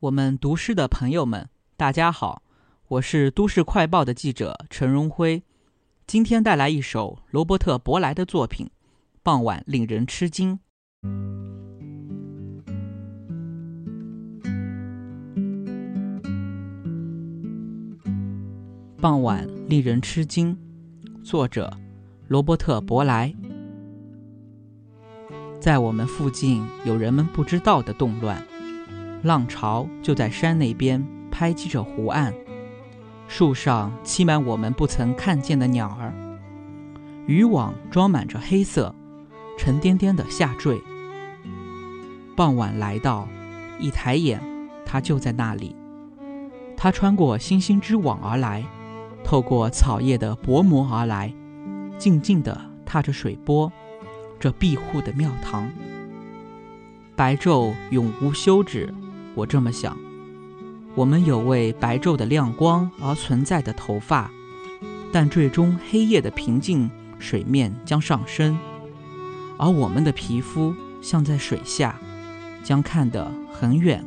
我们读诗的朋友们，大家好，我是都市快报的记者陈荣辉，今天带来一首罗伯特·伯莱的作品《傍晚令人吃惊》。傍晚令人吃惊，作者罗伯特·伯莱。在我们附近有人们不知道的动乱，浪潮就在山那边拍击着湖岸，树上栖满我们不曾看见的鸟儿，渔网装满着黑色，沉甸甸的下坠。傍晚来到，一抬眼，它就在那里。它穿过星星之网而来，透过草叶的薄膜而来，静静地踏着水波。这庇护的庙堂，白昼永无休止。我这么想。我们有为白昼的亮光而存在的头发，但最终黑夜的平静，水面将上升，而我们的皮肤像在水下，将看得很远